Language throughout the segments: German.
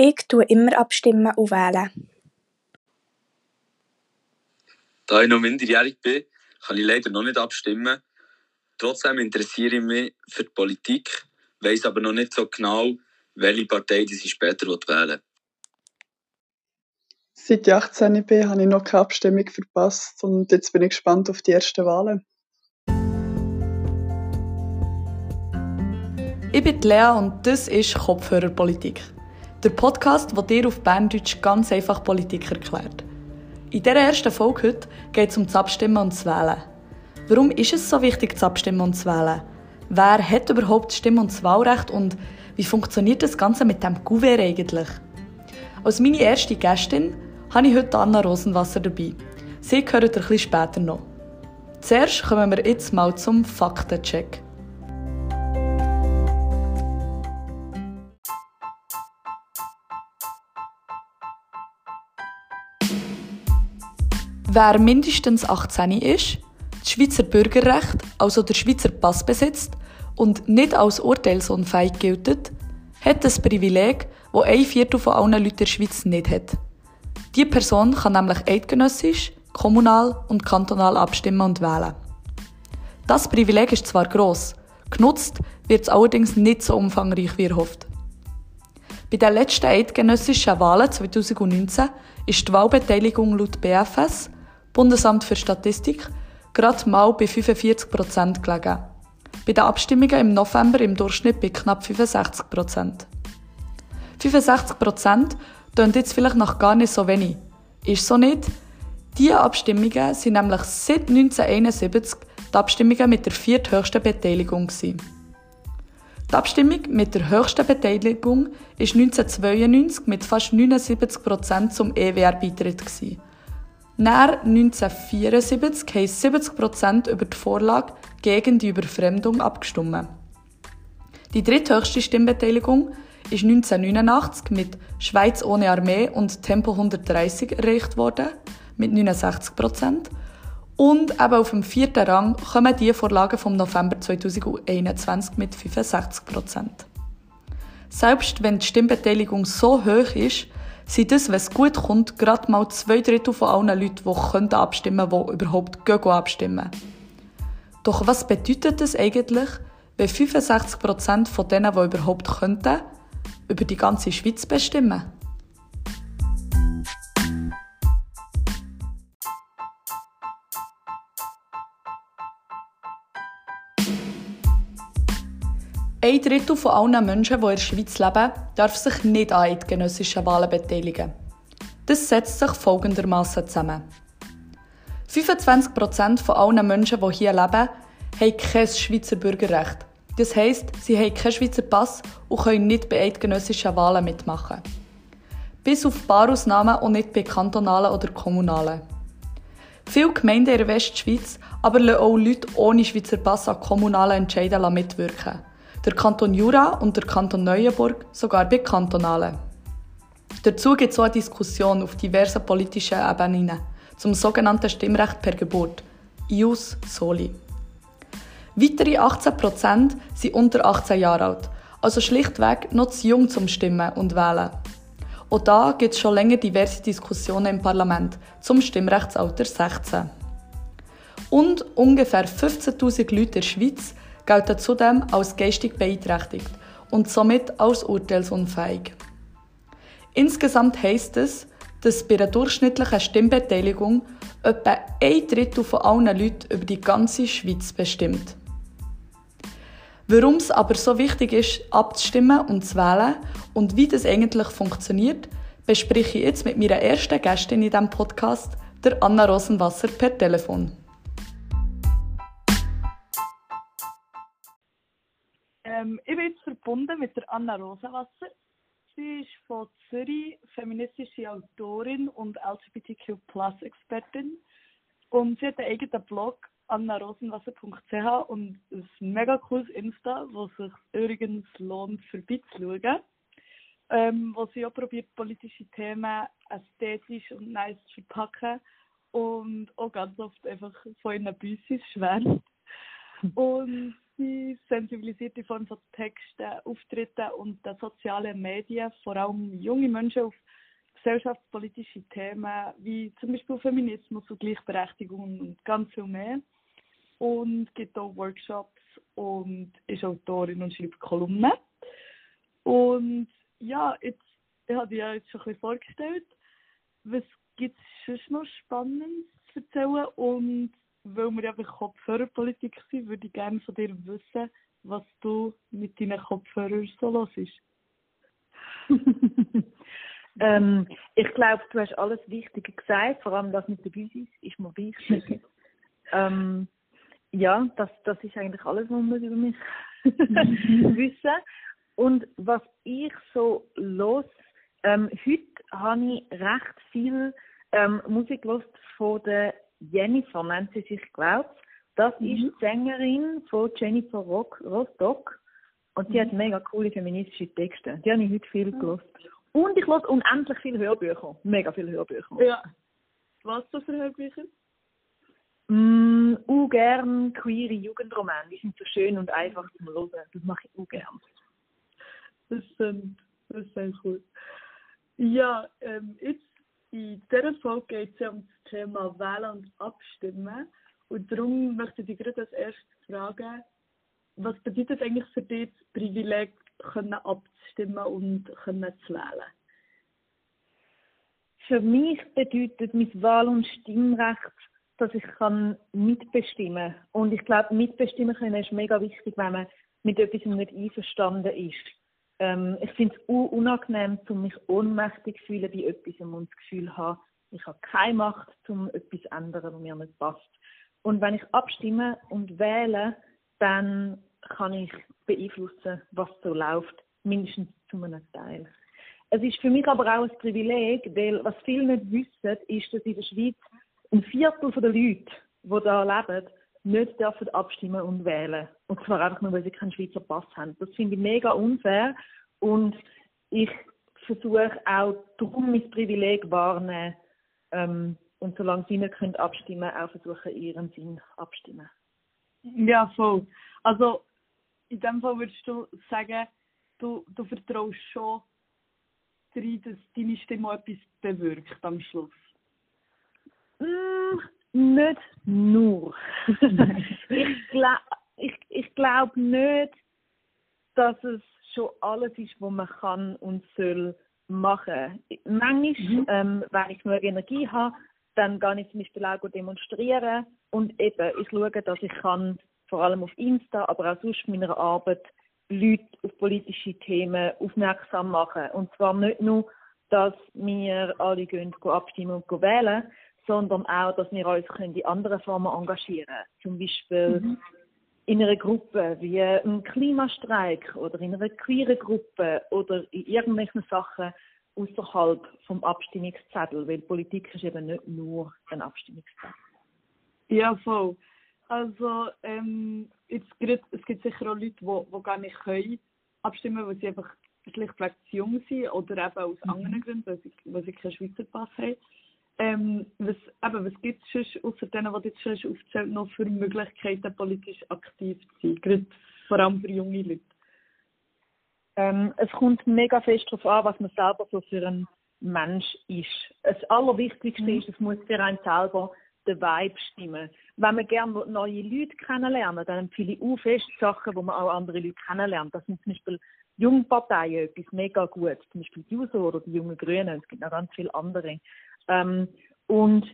Ich tue immer abstimmen und wählen. Da ich noch minderjährig bin, kann ich leider noch nicht abstimmen. Trotzdem interessiere ich mich für die Politik, weiß aber noch nicht so genau, welche Partei die ich später wählen will. Seit ich 18 bin, habe ich noch keine Abstimmung verpasst und jetzt bin ich gespannt auf die ersten Wahlen. Ich bin Lea und das ist Kopfhörerpolitik. Der Podcast, der dir auf Berndeutsch ganz einfach Politik erklärt. In dieser ersten Folge heute geht es um das Abstimmen und das Wählen. Warum ist es so wichtig, zu abstimmen und zu wählen? Wer hat überhaupt das Stimm- und das Wahlrecht und wie funktioniert das Ganze mit dem Kuvert eigentlich? Als meine erste Gästin habe ich heute Anna Rosenwasser dabei. Sie hören ein bisschen später noch. Zuerst kommen wir jetzt mal zum Faktencheck. Wer mindestens 18 ist, das Schweizer Bürgerrecht, also der Schweizer Pass besitzt und nicht als urteilsunfähig gilt, hat das Privileg, das ein Viertel von allen Leuten der Schweiz nicht hat. Diese Person kann nämlich eidgenössisch, kommunal und kantonal abstimmen und wählen. Das Privileg ist zwar gross, genutzt wird es allerdings nicht so umfangreich wie erhofft. Bei den letzten eidgenössischen Wahlen 2019 ist die Wahlbeteiligung laut BFS Bundesamt für Statistik, gerade mal bei 45 Prozent gelegen. Bei den Abstimmungen im November im Durchschnitt bei knapp 65 Prozent. 65 Prozent klingt jetzt vielleicht noch gar nicht so wenig. Ist so nicht? Diese Abstimmungen sind nämlich seit 1971 die Abstimmungen mit der vierthöchsten Beteiligung. Gewesen. Die Abstimmung mit der höchsten Beteiligung ist 1992 mit fast 79 Prozent zum EWR-Beitritt. Nach 1974 haben 70% über die Vorlage gegen die Überfremdung abgestimmt. Die dritthöchste Stimmbeteiligung ist 1989 mit Schweiz ohne Armee und Tempo 130 erreicht worden, mit 69% Und eben auf dem vierten Rang kommen die Vorlagen vom November 2021 mit 65% Selbst wenn die Stimmbeteiligung so hoch ist, sind das, wenn es gut kommt, gerade mal zwei Drittel von allen Leuten, die können abstimmen können, die überhaupt gehen abstimmen Doch was bedeutet das eigentlich, wenn 65% von denen, die überhaupt könnten, über die ganze Schweiz bestimmen? Ein Drittel von allen Menschen, die in der Schweiz leben, darf sich nicht an eidgenössischen Wahlen beteiligen. Das setzt sich folgendermaßen zusammen. 25% von allen Menschen, die hier leben, haben kein Schweizer Bürgerrecht. Das heisst, sie haben keinen Schweizer Pass und können nicht bei eidgenössischen Wahlen mitmachen. Bis auf ein paar Ausnahmen und nicht bei kantonalen oder kommunalen. Viele Gemeinden in der Westschweiz aber lassen auch Leute ohne Schweizer Pass an kommunalen Entscheiden mitwirken der Kanton Jura und der Kanton Neuenburg sogar bei kantonalen. Dazu gibt es auch eine Diskussion auf diversen politischen Ebenen zum sogenannten Stimmrecht per Geburt, Ius Soli. Weitere 18% sind unter 18 Jahre alt, also schlichtweg noch zu jung zum Stimmen und Wählen. Auch da gibt es schon länger diverse Diskussionen im Parlament zum Stimmrechtsalter 16. Und ungefähr 15.000 Leute in der Schweiz gelten zudem als geistig beeinträchtigt und somit als urteilsunfähig. Insgesamt heisst es, dass bei einer durchschnittlichen Stimmbeteiligung etwa ein Drittel von allen Leuten über die ganze Schweiz bestimmt. Warum es aber so wichtig ist, abzustimmen und zu wählen und wie das eigentlich funktioniert, bespreche ich jetzt mit meiner ersten Gästin in diesem Podcast, der Anna Rosenwasser, per Telefon. Ähm, ich bin jetzt verbunden mit der Anna Rosenwasser. Sie ist von Zürich feministische Autorin und LGBTQ-Plus-Expertin. Und sie hat einen eigenen Blog, annarosenwasser.ch und ein mega cooles Insta, wo sich übrigens lohnt, vorbeizuschauen. Ähm, wo sie auch probiert, politische Themen ästhetisch und nice zu verpacken und auch ganz oft einfach von ihren Büssis schwärmt. Und gewisse sensibilisierte von Texten, Auftritten und den sozialen Medien vor allem junge Menschen auf gesellschaftspolitische Themen wie zum Beispiel Feminismus und Gleichberechtigung und ganz viel mehr. Und gibt auch Workshops und ist Autorin und schreibt Kolumnen. Und ja, jetzt, ich habe dir ja jetzt schon ein bisschen vorgestellt. Was gibt es sonst noch Spannendes zu erzählen? Und weil wir einfach Kopfhörerpolitik sind, würde ich gerne von dir wissen, was du mit deinen Kopfhörern so los ist. ähm, ich glaube, du hast alles Wichtige gesagt, vor allem das mit der Büsis ist mir wichtig. ähm, ja, das, das ist eigentlich alles, was man über mich wissen Und was ich so los, ähm, heute habe ich recht viel ähm, Musik los von der Jennifer, nennt sie sich, glaubt Das mhm. ist die Sängerin von Jennifer Rock, Rostock. Und sie mhm. hat mega coole feministische Texte. Die habe ich heute viel gelost. Und ich höre unendlich viele Hörbücher. Mega viele Hörbücher. Ja. Was so für Hörbücher? Mm, ungern queere Jugendromane. Die sind so schön und einfach zum Hören. Das mache ich ungern. Das sind, das sind cool. Ja, ähm, jetzt in dieser Folge geht es ja um das Thema Wählen und Abstimmen. Und darum möchte ich dich gerade als erstes fragen, was bedeutet eigentlich für dich das Privileg, können abzustimmen und können zu wählen? Für mich bedeutet mein Wahl- und Stimmrecht, dass ich kann mitbestimmen kann. Und ich glaube, mitbestimmen können ist mega wichtig, wenn man mit etwas nicht einverstanden ist. Ähm, ich finde es unangenehm, um mich ohnmächtig zu fühlen bei etwas und das Gefühl habe, ich habe keine Macht, um etwas zu ändern, was mir nicht passt. Und wenn ich abstimme und wähle, dann kann ich beeinflussen, was so läuft, mindestens zu einem Teil. Es ist für mich aber auch ein Privileg, weil was viele nicht wissen, ist, dass in der Schweiz ein Viertel der Leute, die da leben, nicht dürfen abstimmen und wählen. Und zwar einfach nur, weil sie keinen Schweizer Pass haben. Das finde ich mega unfair und ich versuche auch darum mein Privileg wahrnehmen ähm, und solange sie nicht können abstimmen auch versuchen, ihren Sinn abstimmen. Ja, voll. Also in dem Fall würdest du sagen, du, du vertraust schon darin, dass deine Stimme etwas bewirkt am Schluss? Mm, nicht nur. ich glaube ich, ich glaub nicht, dass es schon alles ist, was man kann und soll machen. Manchmal, mhm. ähm, wenn ich genug Energie habe, dann gehe ich zum Beispiel auch demonstrieren und eben, ich schaue, dass ich kann, vor allem auf Insta, aber auch sonst in meiner Arbeit, Leute auf politische Themen aufmerksam machen. Und zwar nicht nur, dass wir alle gehen, abstimmen und wählen, sondern auch, dass wir uns in anderen Formen engagieren können. Zum Beispiel mhm. in einer Gruppe wie einem Klimastreik oder in einer queeren Gruppe oder in irgendwelchen Sachen außerhalb vom Abstimmungszettel, weil Politik ist eben nicht nur ein Abstimmungszettel. Ja, voll. Also, ähm, jetzt grad, es gibt sicher auch Leute, die, die gar nicht können abstimmen weil sie einfach schlichtweg zu jung sind oder eben aus mhm. anderen Gründen, weil sie, weil sie keinen Schweizer Pass haben. Ähm, was, eben, was gibt es sonst, außer denen, die jetzt schon aufzählt, noch für Möglichkeiten, politisch aktiv zu sein? Gerade vor allem für junge Leute. Ähm, es kommt mega fest darauf an, was man selber so für ein Mensch ist. Das Allerwichtigste mhm. ist, es muss für einen selber der Vibe stimmen. Wenn man gerne neue Leute kennenlernen, dann empfehle ich auch fest Sachen, wo man auch andere Leute kennenlernt. Das sind zum Beispiel Jungparteien etwas mega gut, zum Beispiel die Juso oder die Jungen Grünen. Es gibt noch ganz viele andere. Ähm, und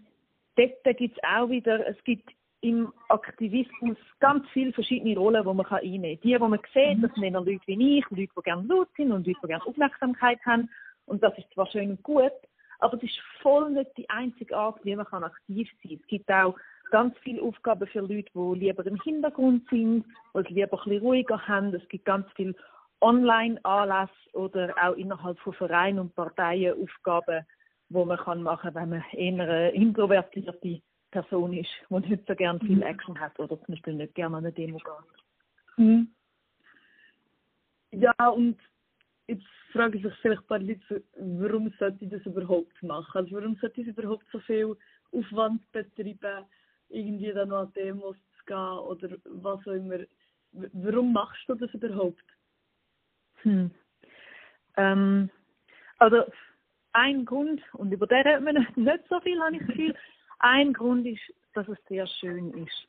dort gibt es auch wieder, es gibt im Aktivismus ganz viele verschiedene Rollen, die man einnehmen kann. Die, die man sieht, das sind Leute wie ich, Leute, die gerne laut sind und Leute, die gerne Aufmerksamkeit haben. Und das ist zwar schön und gut, aber es ist voll nicht die einzige Art, wie man aktiv sein kann. Es gibt auch ganz viele Aufgaben für Leute, die lieber im Hintergrund sind, die es lieber ein bisschen ruhiger haben. Es gibt ganz viele Online-Anlässe oder auch innerhalb von Vereinen und Parteien Aufgaben, die man kann machen wenn man eher eine introvertierte Person ist, die nicht so gerne viel mhm. Action hat oder zum Beispiel nicht gerne an eine Demo geht. Mhm. Ja, und jetzt fragen sich vielleicht ein paar Leute, warum sollte ich das überhaupt machen? Also warum sollte ich überhaupt so viel Aufwand betreiben, irgendwie dann noch an Demos zu gehen oder was auch immer. Warum machst du das überhaupt? Hm. Ähm, also ein Grund, und über den reden wir nicht, nicht so viel, habe ich das Gefühl, ein Grund ist, dass es sehr schön ist.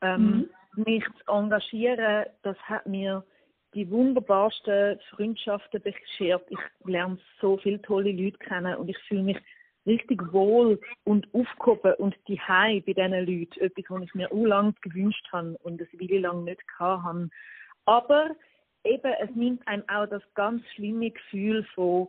Ähm, mhm. Mich zu engagieren, das hat mir die wunderbarsten Freundschaften beschert. Ich lerne so viele tolle Leute kennen und ich fühle mich richtig wohl und aufgehoben und die bei diesen Leuten. Etwas, was ich mir auch lange gewünscht habe und es Weile lang nicht hatte. Aber eben, es nimmt einem auch das ganz schlimme Gefühl von,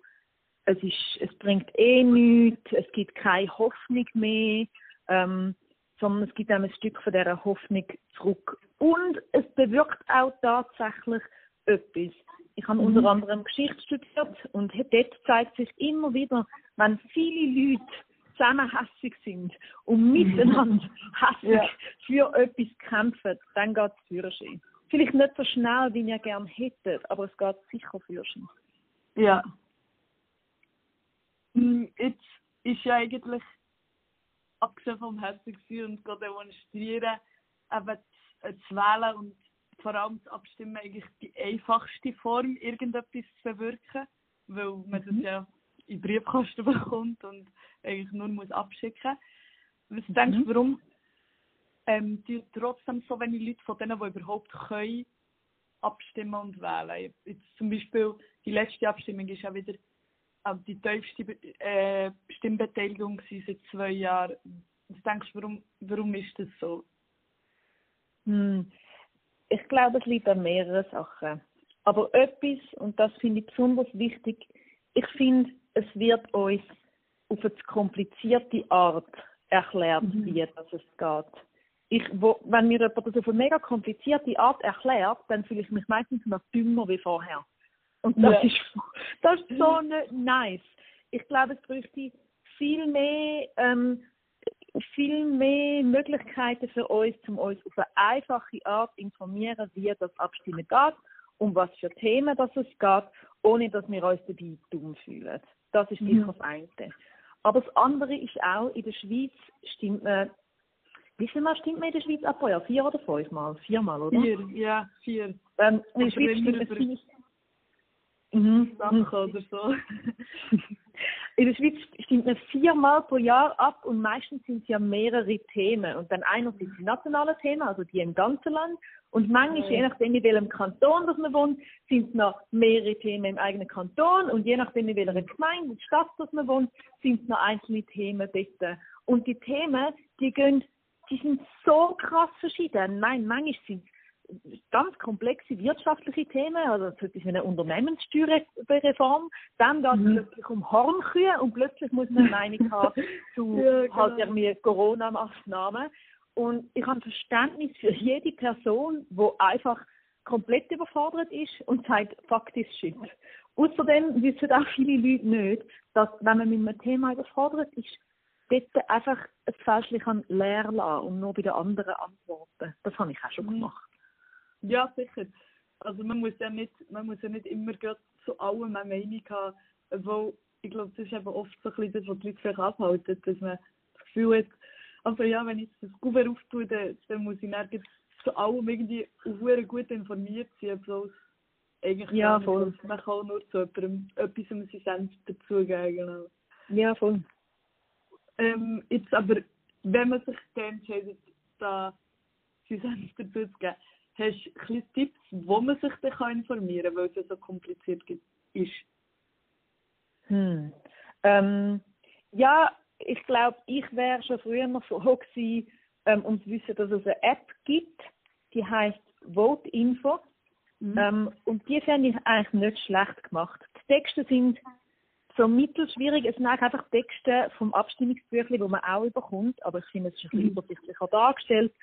es, ist, es bringt eh nichts, es gibt keine Hoffnung mehr, ähm, sondern es gibt einem ein Stück von dieser Hoffnung zurück. Und es bewirkt auch tatsächlich etwas. Ich habe mhm. unter anderem Geschichte studiert und dort zeigt sich immer wieder, wenn viele Leute zusammen hässig sind und mhm. miteinander hässig ja. für etwas kämpfen, dann geht es Führerschein. Vielleicht nicht so schnell, wie ihr gerne hättet, aber es geht sicher Führerschein. Ja. Hm, jetzt ist ja eigentlich, abgesehen vom hässig sein und demonstrieren, eben zu wählen und vor allem das Abstimmen eigentlich die einfachste Form, irgendetwas zu bewirken, weil man mhm. das ja in Briefkasten bekommt und eigentlich nur muss abschicken. Was mhm. denkst du, warum ähm, die trotzdem so wenig Leute von denen, die überhaupt können, abstimmen und wählen? Jetzt zum Beispiel die letzte Abstimmung ist ja wieder äh, die tiefste äh, Stimmbeteiligung seit zwei Jahren. Was denkst du, warum, warum ist das so? Hm. Ich glaube, es liegt an mehreren Sachen. Aber etwas, und das finde ich besonders wichtig, ich finde, es wird uns auf eine komplizierte Art erklärt, mhm. wie das es geht. Ich, wo, wenn mir jemand das auf eine mega komplizierte Art erklärt, dann fühle ich mich meistens noch dümmer wie vorher. Und das, ja. ist, das ist so nicht nice. Ich glaube, es bräuchte viel mehr, ähm, viel mehr Möglichkeiten für uns, um uns auf eine einfache Art informieren, wie das Abstimmen geht, um was für Themen das es geht, ohne dass wir uns dabei dumm fühlen. Das ist sicher mhm. das eine. Aber das andere ist auch, in der Schweiz stimmt man, wie viel Mal stimmt man in der Schweiz ab? Ja, vier oder fünf Mal? Viermal, oder? Vier, ja, vier. Ähm, in der Schweiz stimmt man vier. Mhm. Sachen oder so. In der Schweiz stimmt man viermal pro Jahr ab und meistens sind es ja mehrere Themen. Und dann einerseits die nationalen Themen, also die im ganzen Land. Und manchmal, je nachdem, in welchem Kanton das man wohnt, sind es noch mehrere Themen im eigenen Kanton. Und je nachdem, in welcher Gemeinde, Stadt das man wohnt, sind es noch einzelne Themen dort. Und die Themen, die gehen, die sind so krass verschieden. Nein, manchmal sind es ganz komplexe wirtschaftliche Themen, also zum Beispiel eine Unternehmenssteuerreform, dann geht es mhm. plötzlich um Hornkühe und plötzlich muss man eine Meinung haben zu ja, genau. halt irgendwie Corona-Maßnahmen. Und ich habe Verständnis für jede Person, die einfach komplett überfordert ist und sagt, faktisch shit. Außerdem wissen auch viele Leute nicht, dass wenn man mit einem Thema überfordert ist, dort einfach ein Fälschchen leer lassen und nur bei den anderen antworten. Das habe ich auch schon mhm. gemacht. Ja, sicher. Also man muss ja nicht, man muss ja nicht immer zu allem eine Meinung haben, weil ich glaube, das ist eben oft so ein bisschen das, was die Leute vielleicht abhalten, dass man das Gefühl hat, also ja, wenn ich das Google auftue, dann, dann muss ich dann zu allem irgendwie gut informiert sein, obwohl eigentlich ja, voll. man kann nur zu jemandem etwas um sein Senf dazugeben. Genau. Ja, voll. Ähm, jetzt aber, wenn man sich dann entscheidet, da sein Senf dazu zu geben, Hast du ein Tipps, wo man sich dann informieren kann, weil es ja so kompliziert ist? Hm. Ähm, ja, ich glaube, ich wäre schon früher noch froh gewesen, ähm, um zu wissen, dass es eine App gibt, die heißt Vote Info. Mhm. Ähm, und die fände ich eigentlich nicht schlecht gemacht. Die Texte sind so mittelschwierig. Es sind einfach Texte vom Abstimmungsbüchlein, die man auch überkommt, aber ich finde, es ist ein bisschen mhm. übersichtlicher dargestellt.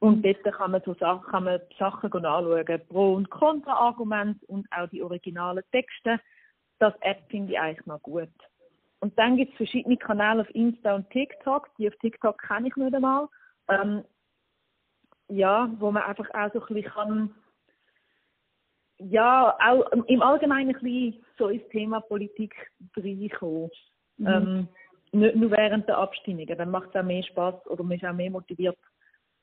Und dort kann man so Sachen, kann man Sachen anschauen, Pro- und Kontra-Argumente und auch die originalen Texte. Das App finde ich eigentlich noch gut. Und dann gibt es verschiedene Kanäle auf Insta und TikTok. Die auf TikTok kenne ich nicht einmal. Ähm, ja, wo man einfach auch so ein bisschen kann, ja, auch im Allgemeinen ein bisschen so ins Thema Politik reinkommen. Mhm. Ähm, nicht nur während der Abstimmungen. Dann macht es auch mehr Spaß oder man ist auch mehr motiviert,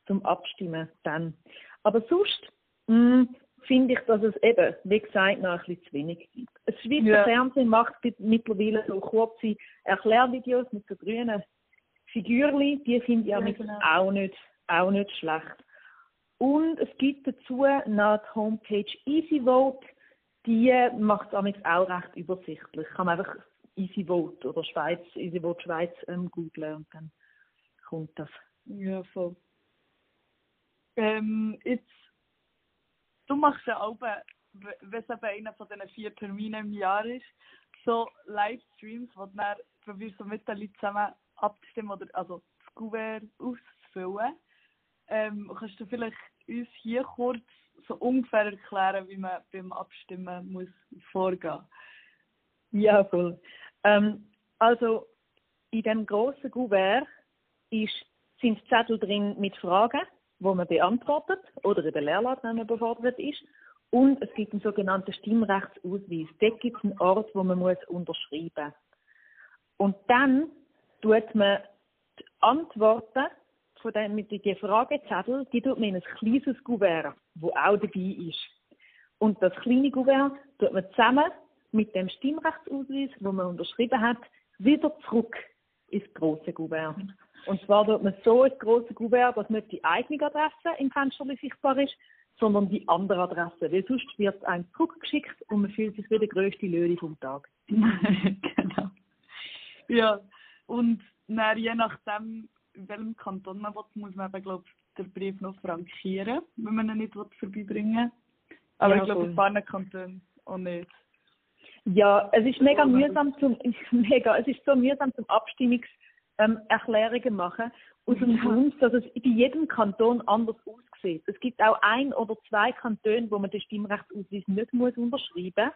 zum Abstimmen dann. Aber sonst mm, finde ich, dass es eben, wie gesagt, noch ein bisschen zu wenig gibt. Das Schweizer Ja. Fernsehen macht mittlerweile so kurze Erklärvideos mit so grünen Figürchen, die finde ich Ja, genau. auch, nicht, auch nicht schlecht. Und es gibt dazu noch die Homepage EasyVote, die macht es auch recht übersichtlich. Kann man einfach EasyVote oder Schweiz, EasyVote Schweiz ähm, googlen und dann kommt das. Ja, voll. Ähm, jetzt, du machst ja auch, wenn es eben einer von diesen vier Terminen im Jahr ist, so Livestreams, wo du probierst, so mit den Leuten zusammen abzustimmen oder also das Kuvert auszufüllen. Ähm, kannst du vielleicht uns hier kurz so ungefähr erklären, wie man beim Abstimmen muss vorgehen Ja, voll. Ähm, also in dem grossen ist, sind Zettel drin mit Fragen, wo man beantwortet oder eben Lehrlaut, wenn man befordert ist. Und es gibt einen sogenannten Stimmrechtsausweis. Dort gibt es einen Ort, wo man muss unterschreiben muss. Und dann tut man die Antworten von den, mit den Fragezettel, die tut man in ein kleines Kuvert, wo auch dabei ist. Und das kleine Kuvert tut man zusammen mit dem Stimmrechtsausweis, wo man unterschrieben hat, wieder zurück ins große Kuvert. Und zwar tut man so ins große Kuvert, dass nicht die eigene Adresse im Fenster sichtbar ist, sondern die andere Adresse. Weil sonst wird einem zurückgeschickt und man fühlt sich wie der grösste Löwe vom Tag. genau. Ja, und dann, je nachdem, in welchem Kanton man will, muss man eben, glaub, den Brief noch frankieren, wenn man ihn nicht vorbeibringen will. Aber Ja, ich glaube, in ein paar Kantonen auch nicht. Ja, es ist mega mühsam zum, mega, es ist so mühsam zum Abstimmungs, ähm, Erklärungen machen. Aus dem Ja. Grund, dass es bei jedem Kanton anders aussieht. Es gibt auch ein oder zwei Kantone, wo man den Stimmrechtsausweis nicht muss unterschreiben muss.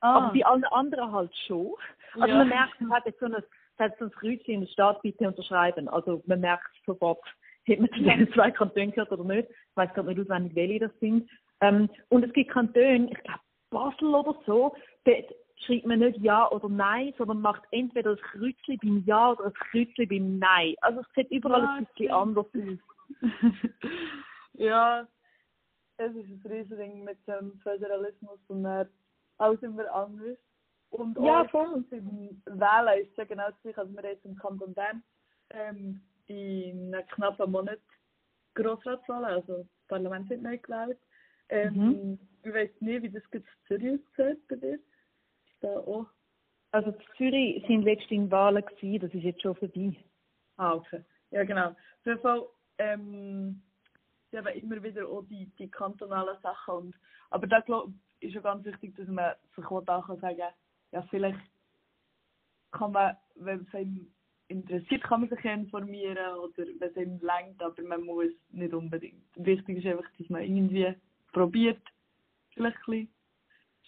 Aber bei allen anderen halt schon. Also Ja. man merkt, es hat jetzt so ein, hat so ein Kreuzchen, das steht bitte unterschreiben. Also man merkt sofort, hat man zu den zwei Kantonen gehört oder nicht. Ich weiß gerade nicht auswendig, welche das sind. Ähm, und es gibt Kantone, ich glaube Basel oder so, dort schreibt man nicht Ja oder Nein, sondern macht entweder das Kreuzchen beim Ja oder das Kreuzchen beim Nein. Also es sieht überall Ja, ein bisschen anders aus. ja, es ist ein Riesending mit dem Föderalismus und dann alles immer anders. Und Ja, auch voll. beim Wählen ist es ja genau das gleiche. Also wir haben jetzt im Kanton Bern ähm, in einem knappen Monat Grossratswahlen, also das Parlament wird neu gewählt. Ähm, Mhm. Ich weiß nicht, wie das jetzt in Zürich aussieht bei dir. Da auch... Also in Zürich sind letztens Wahlen gewesen, das ist jetzt schon vorbei. Ah, okay. Ja, genau. Auf jeden Fall, ähm, sie haben immer wieder auch die, die kantonalen Sachen. Und, aber da glaub, ist ja ganz wichtig, dass man sich auch da kann sagen ja, vielleicht kann man, wenn es einem interessiert, kann man sich informieren oder wenn es einem längt, aber man muss nicht unbedingt. Wichtig ist einfach, dass man irgendwie probiert, vielleicht ein bisschen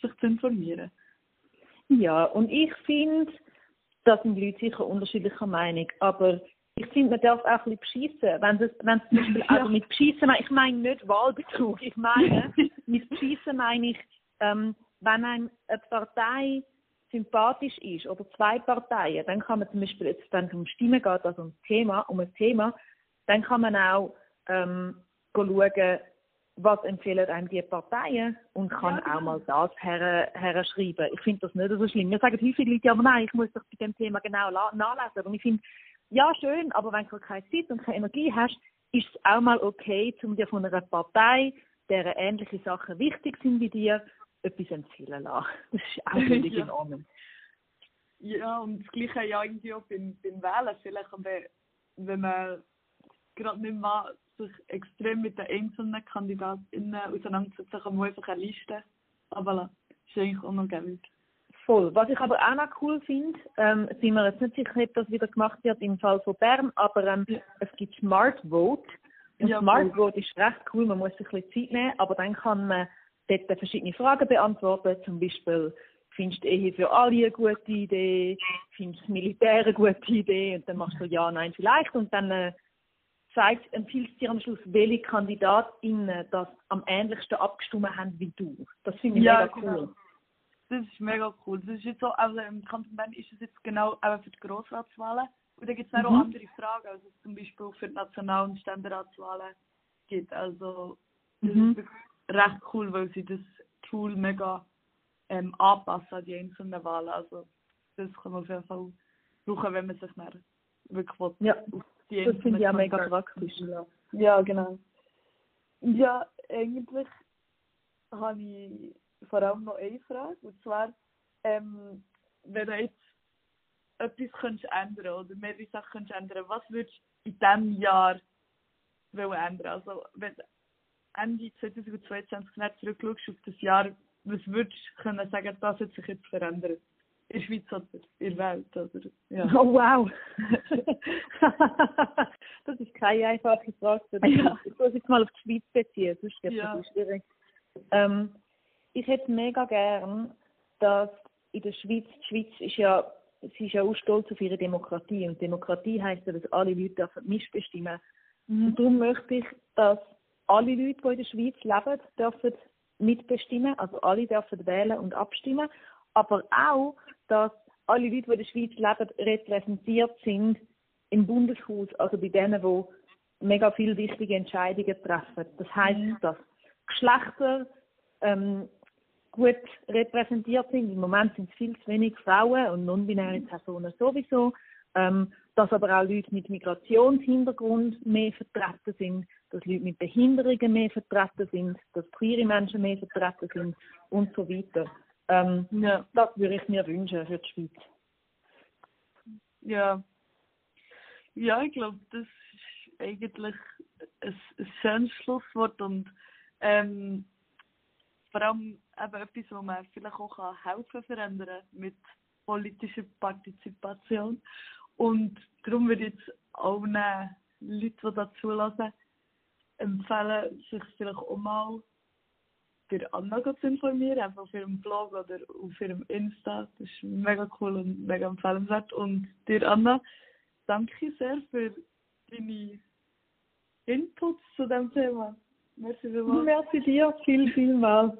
sich zu informieren. Ja, und ich finde, da sind die Leute sicher unterschiedlicher Meinung, aber ich finde, man darf auch ein bisschen beschissen. Wenn es wenn es zum Beispiel, Ja. also mit beschissen, meine- ich meine nicht Wahlbetrug, ich meine, mit beschissen meine ich, ähm, wenn einem eine Partei sympathisch ist oder zwei Parteien, dann kann man zum Beispiel, jetzt, wenn es um Stimmen geht, also um, Thema, um ein Thema, dann kann man auch ähm, schauen, was empfehlen einem die Parteien und kann Ja, genau. auch mal das her, herschreiben. Ich finde das nicht so schlimm. Mir sagen häufig Leute, ja, aber nein, ich muss doch bei dem Thema genau nachlesen. Und ich finde, ja, schön, aber wenn du keine Zeit und keine Energie hast, ist es auch mal okay, um dir von einer Partei, deren ähnliche Sachen wichtig sind wie dir, etwas empfehlen lassen. Das ist auch völlig Ja. in Ordnung. Ja, und das Gleiche ja irgendwie auch beim, beim Wählen. Vielleicht, aber wenn man gerade nicht mal sich extrem mit den einzelnen KandidatInnen auseinandersetzt, kann man einfach eine Liste runterlassen. Das ist eigentlich gäbig. Voll. Was ich aber auch noch cool finde, ähm, sind wir jetzt nicht sicher, ob das wieder gemacht wird im Fall von Bern, aber ähm, Ja. es gibt Smart Vote. Und Ja, Smart voll. Vote ist recht cool, man muss sich ein bisschen Zeit nehmen, aber dann kann man dort verschiedene Fragen beantworten, zum Beispiel, findest du Ehe für alle eine gute Idee, findest du Militär eine gute Idee und dann machst du ja, nein, vielleicht und dann äh, zeigt, empfiehlt es dir am Schluss, welche KandidatInnen das am ähnlichsten abgestimmt haben wie du. Das finde ich Ja, mega cool. genau. Das ist mega cool. Das ist jetzt so, also im Kanton Bern ist es jetzt genau eben für die Grossratswahlen. Und da gibt es Mhm. auch andere Fragen, also zum Beispiel für die National- und Ständeratswahlen gibt. Also das Mhm. ist wirklich recht cool, weil sie das Tool mega ähm, anpassen an die einzelnen Wahlen. Also das kann man auf jeden Fall brauchen, wenn man sich dann wirklich Ja, die das finde ich auch mega praktisch. Ja, genau. Ja, eigentlich habe ich vor allem noch eine Frage. Und zwar, ähm, wenn du jetzt etwas könntest ändern oder mehrere Sachen könntest ändern, was würdest du in diesem Jahr wollen ändern? Also, wenn du Ende 2022 nicht zurückschaust auf das Jahr, was würdest du können sagen, das hat sich jetzt verändert? In der Schweiz oder in der Welt? Oder? Ja. Oh wow! das ist keine einfache Frage. Ja. Ich muss jetzt mal auf die Schweiz beziehen, sonst wird Ja. das schwierig. Ähm, ich hätte mega gern, dass in der Schweiz, die Schweiz ist ja, sie ist ja auch stolz auf ihre Demokratie und Demokratie heisst ja, dass alle Leute dürfen mitbestimmen. Und darum möchte ich, dass alle Leute, die in der Schweiz leben, dürfen mitbestimmen, also alle dürfen wählen und abstimmen, aber auch, dass alle Leute, die in der Schweiz leben, repräsentiert sind im Bundeshaus, also bei denen, die mega viele wichtige Entscheidungen treffen. Das heißt, dass Geschlechter ähm, gut repräsentiert sind. Im Moment sind es viel zu wenig Frauen und non-binäre Personen sowieso. Ähm, dass aber auch Leute mit Migrationshintergrund mehr vertreten sind, dass Leute mit Behinderungen mehr vertreten sind, dass queere Menschen mehr vertreten sind und so weiter. Ähm, Ja, das würde ich mir wünschen für die Schweiz. ja. Ja, ich glaube, das ist eigentlich ein, ein schönes Schlusswort und ähm, vor allem eben etwas, wo man vielleicht auch kann helfen verändern mit politischer Partizipation. Und darum würde ich jetzt allen Leuten, die dazu hören, empfehlen, sich vielleicht auch mal bei Anna zu informieren, einfach auf ihrem Blog oder auf ihrem Insta. Das ist mega cool und mega empfehlenswert. Und dir, Anna, danke sehr für deine Inputs zu diesem Thema. Merci vielmals. Merci dir, viel, viel mal.